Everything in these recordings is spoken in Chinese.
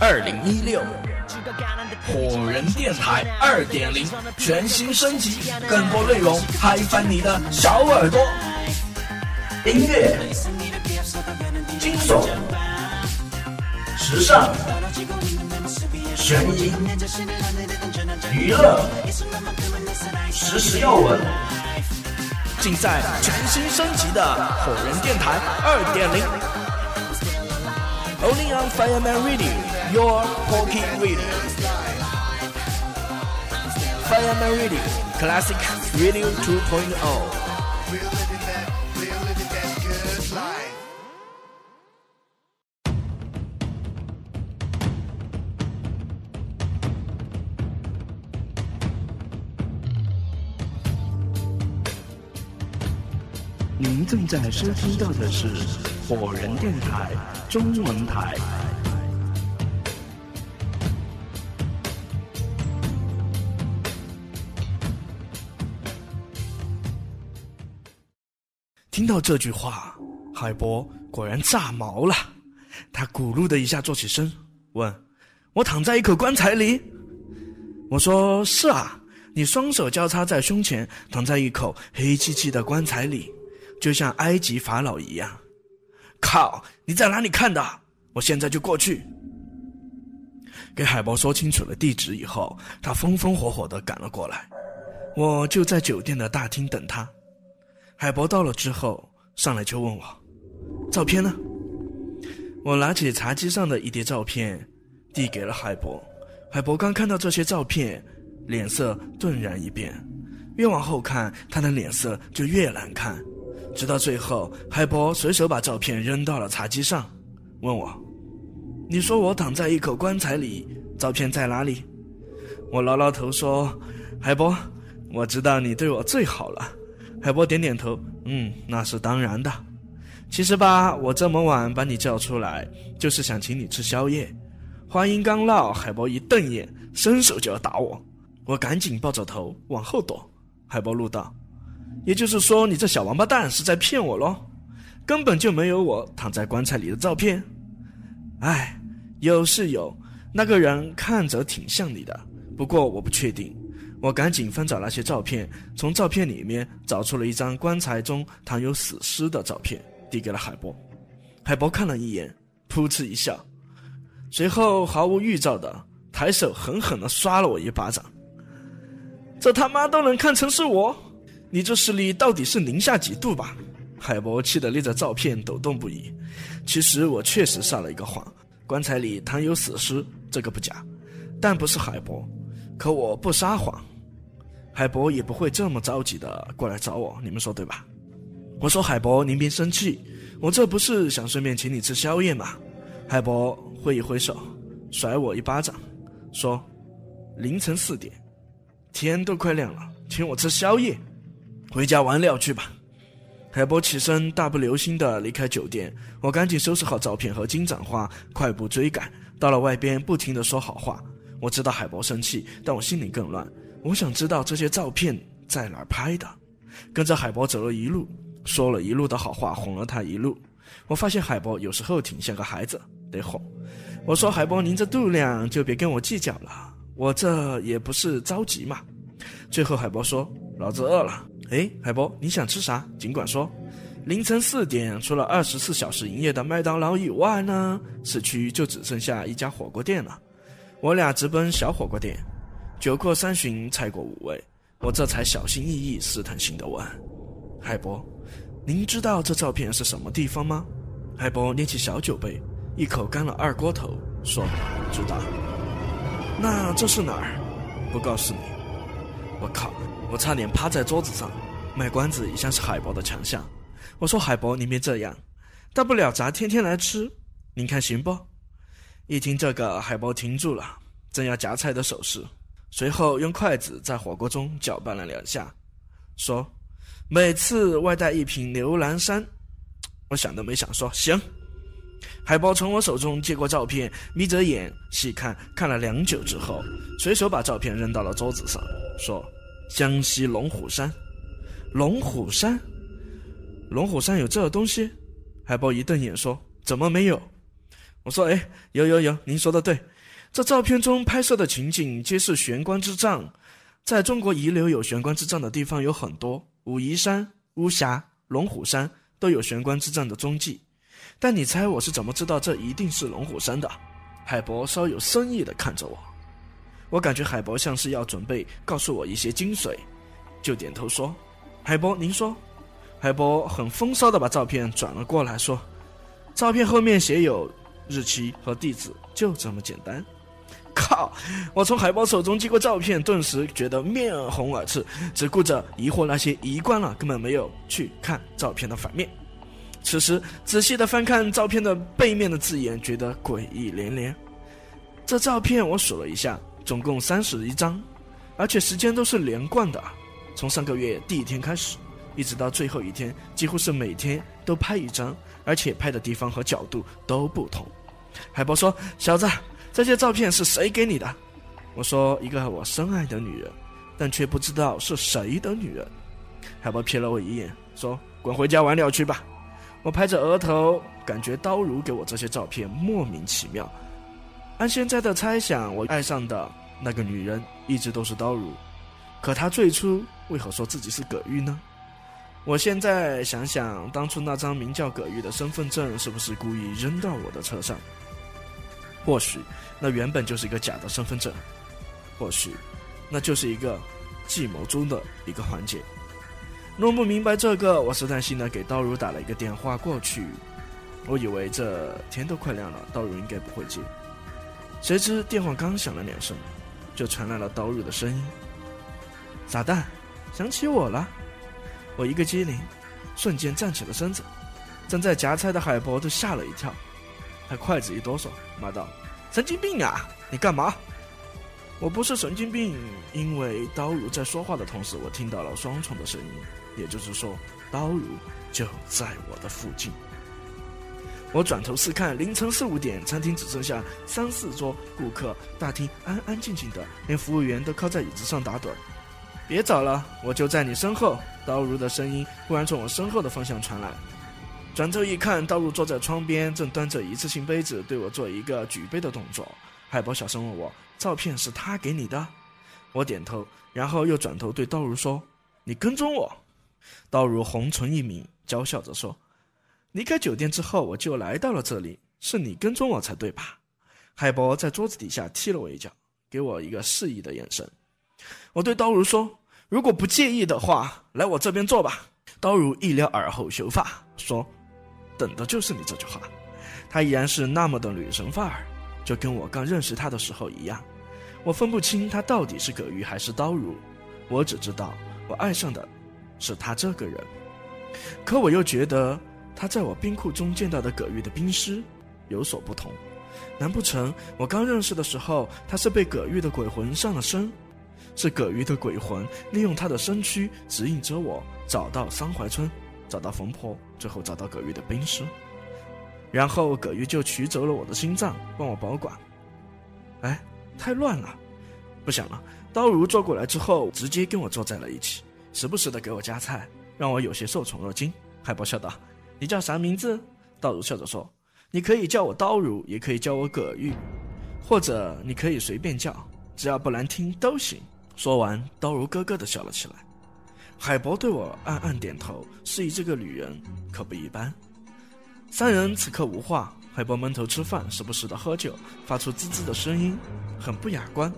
二零一六，火人电台二点零全新升级，更多内容嗨翻你的小耳朵。音乐、惊悚、时尚、悬疑、娱乐、实时要闻，尽在全新升级的火人电台二点零。Only on Fireman Radio, your Pocket Radio. Fireman Radio, classic radio 2.0. 您正在收听到的是火人电台中文台。听到这句话，海波果然炸毛了。他咕噜的一下坐起身，问：“我躺在一口棺材里？”我说：“是啊，你双手交叉在胸前，躺在一口黑漆漆的棺材里。”就像埃及法老一样，靠！你在哪里看的？我现在就过去。给海波说清楚了地址以后，他风风火火的赶了过来。我就在酒店的大厅等他。海博到了之后，上来就问我：“照片呢？”我拿起茶几上的一叠照片，递给了海博。海博刚看到这些照片，脸色顿然一变。越往后看，他的脸色就越难看。直到最后，海博随手把照片扔到了茶几上，问我：“你说我躺在一口棺材里，照片在哪里？”我挠挠头说：“海博，我知道你对我最好了。”海波点点头：“嗯，那是当然的。其实吧，我这么晚把你叫出来，就是想请你吃宵夜。”话音刚落，海波一瞪眼，伸手就要打我，我赶紧抱着头往后躲。海波怒道。也就是说，你这小王八蛋是在骗我喽？根本就没有我躺在棺材里的照片。哎，有是有，那个人看着挺像你的，不过我不确定。我赶紧翻找那些照片，从照片里面找出了一张棺材中躺有死尸的照片，递给了海波。海波看了一眼，噗嗤一笑，随后毫无预兆的抬手狠狠地刷了我一巴掌。这他妈都能看成是我？你这视力到底是零下几度吧？海博气得捏着照片抖动不已。其实我确实撒了一个谎，棺材里躺有死尸，这个不假。但不是海博，可我不撒谎，海博也不会这么着急的过来找我。你们说对吧？我说海博，您别生气，我这不是想顺便请你吃宵夜吗？海博挥一挥手，甩我一巴掌，说：“凌晨四点，天都快亮了，请我吃宵夜。”回家玩料去吧，海波起身，大步流星的离开酒店。我赶紧收拾好照片和金盏花，快步追赶。到了外边，不停的说好话。我知道海波生气，但我心里更乱。我想知道这些照片在哪儿拍的。跟着海波走了一路，说了一路的好话，哄了他一路。我发现海波有时候挺像个孩子，得哄。我说海波，您这度量就别跟我计较了，我这也不是着急嘛。最后海波说：“老子饿了。”哎，海波，你想吃啥？尽管说。凌晨四点，除了二十四小时营业的麦当劳以外呢，市区就只剩下一家火锅店了。我俩直奔小火锅店，酒过三巡，菜过五味，我这才小心翼翼、试探性的问：“海波，您知道这照片是什么地方吗？”海波捏起小酒杯，一口干了二锅头，说：“知道。”那这是哪儿？不告诉你。我靠！我差点趴在桌子上，卖关子一向是海博的强项。我说：“海博，您别这样，大不了咱天天来吃，您看行不？”一听这个，海博停住了，正要夹菜的手势，随后用筷子在火锅中搅拌了两下，说：“每次外带一瓶牛栏山。”我想都没想说：“行。”海博从我手中接过照片，眯着眼细看，看了良久之后，随手把照片扔到了桌子上，说。江西龙虎山，龙虎山，龙虎山有这东西？海波一瞪眼说：“怎么没有？”我说：“哎，有有有，您说的对。这照片中拍摄的情景皆是玄关之障。在中国遗留有玄关之障的地方有很多，武夷山、巫峡、龙虎山都有玄关之障的踪迹。但你猜我是怎么知道这一定是龙虎山的？”海博稍有深意的看着我，我感觉海博像是要准备告诉我一些精髓，就点头说：“海博，您说。”海博很风骚的把照片转了过来，说：“照片后面写有日期和地址，就这么简单。”靠！我从海报手中接过照片，顿时觉得面红耳赤，只顾着疑惑那些遗关了，根本没有去看照片的反面。此时仔细的翻看照片的背面的字眼，觉得诡异连连。这照片我数了一下，总共三十一张，而且时间都是连贯的，从上个月第一天开始。一直到最后一天，几乎是每天都拍一张，而且拍的地方和角度都不同。海波说：“小子，这些照片是谁给你的？”我说：“一个我深爱的女人，但却不知道是谁的女人。”海波瞥了我一眼，说：“滚回家玩鸟去吧。”我拍着额头，感觉刀如给我这些照片莫名其妙。按现在的猜想，我爱上的那个女人一直都是刀如，可她最初为何说自己是葛玉呢？我现在想想，当初那张名叫葛玉的身份证是不是故意扔到我的车上？或许那原本就是一个假的身份证，或许那就是一个计谋中的一个环节。弄不明白这个，我试探性的给刀如打了一个电话过去。我以为这天都快亮了，刀如应该不会接。谁知电话刚响了两声，就传来了刀如的声音：“傻蛋，想起我了。”我一个机灵，瞬间站起了身子，正在夹菜的海博都吓了一跳，他筷子一哆嗦，骂道：“神经病啊！你干嘛？”我不是神经病，因为刀如在说话的同时，我听到了双重的声音，也就是说，刀如就在我的附近。我转头四看，凌晨四五点，餐厅只剩下三四桌顾客，大厅安安静静的，连服务员都靠在椅子上打盹。别找了，我就在你身后。刀如的声音忽然从我身后的方向传来，转头一看，刀如坐在窗边，正端着一次性杯子对我做一个举杯的动作。海波小声问我：“照片是他给你的？”我点头，然后又转头对刀如说：“你跟踪我。”刀如红唇一抿，娇笑着说：“离开酒店之后，我就来到了这里，是你跟踪我才对吧？”海博在桌子底下踢了我一脚，给我一个示意的眼神。我对刀如说：“如果不介意的话，来我这边坐吧。”刀如一撩耳后秀发，说：“等的就是你这句话。”她依然是那么的女神范儿，就跟我刚认识她的时候一样。我分不清她到底是葛玉还是刀如，我只知道我爱上的是她这个人。可我又觉得，她在我冰库中见到的葛玉的冰尸有所不同。难不成我刚认识的时候，她是被葛玉的鬼魂上了身？是葛玉的鬼魂利用他的身躯指引着我找到桑怀村，找到冯婆，最后找到葛玉的冰尸，然后葛玉就取走了我的心脏，帮我保管。哎，太乱了，不想了。刀如坐过来之后，直接跟我坐在了一起，时不时的给我夹菜，让我有些受宠若惊。海波笑道：“你叫啥名字？”刀如笑着说：“你可以叫我刀如，也可以叫我葛玉，或者你可以随便叫，只要不难听都行。”说完，刀如咯咯的笑了起来。海博对我暗暗点头，示意这个女人可不一般。三人此刻无话，海博闷头吃饭，时不时的喝酒，发出滋滋的声音，很不雅观。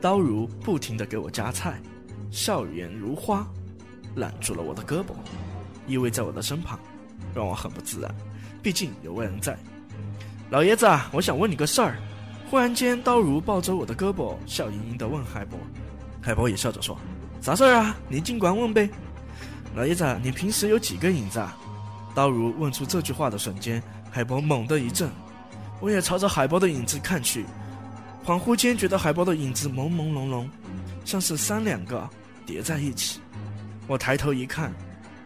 刀如不停的给我夹菜，笑颜如花，揽住了我的胳膊，依偎在我的身旁，让我很不自然。毕竟有外人在。老爷子，我想问你个事儿。忽然间，刀如抱着我的胳膊，笑盈盈的问海博。海博也笑着说：“啥事儿啊？你尽管问呗。”老爷子，你平时有几个影子？啊？刀如问出这句话的瞬间，海波猛地一震，我也朝着海波的影子看去，恍惚间觉得海波的影子朦朦胧胧，像是三两个叠在一起。我抬头一看，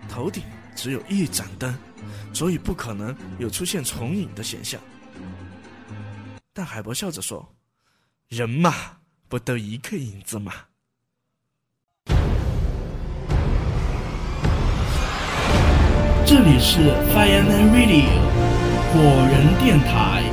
头顶只有一盏灯，所以不可能有出现重影的现象。但海波笑着说：“人嘛，不都一个影子吗？”这里是 Fireman Radio 火人电台。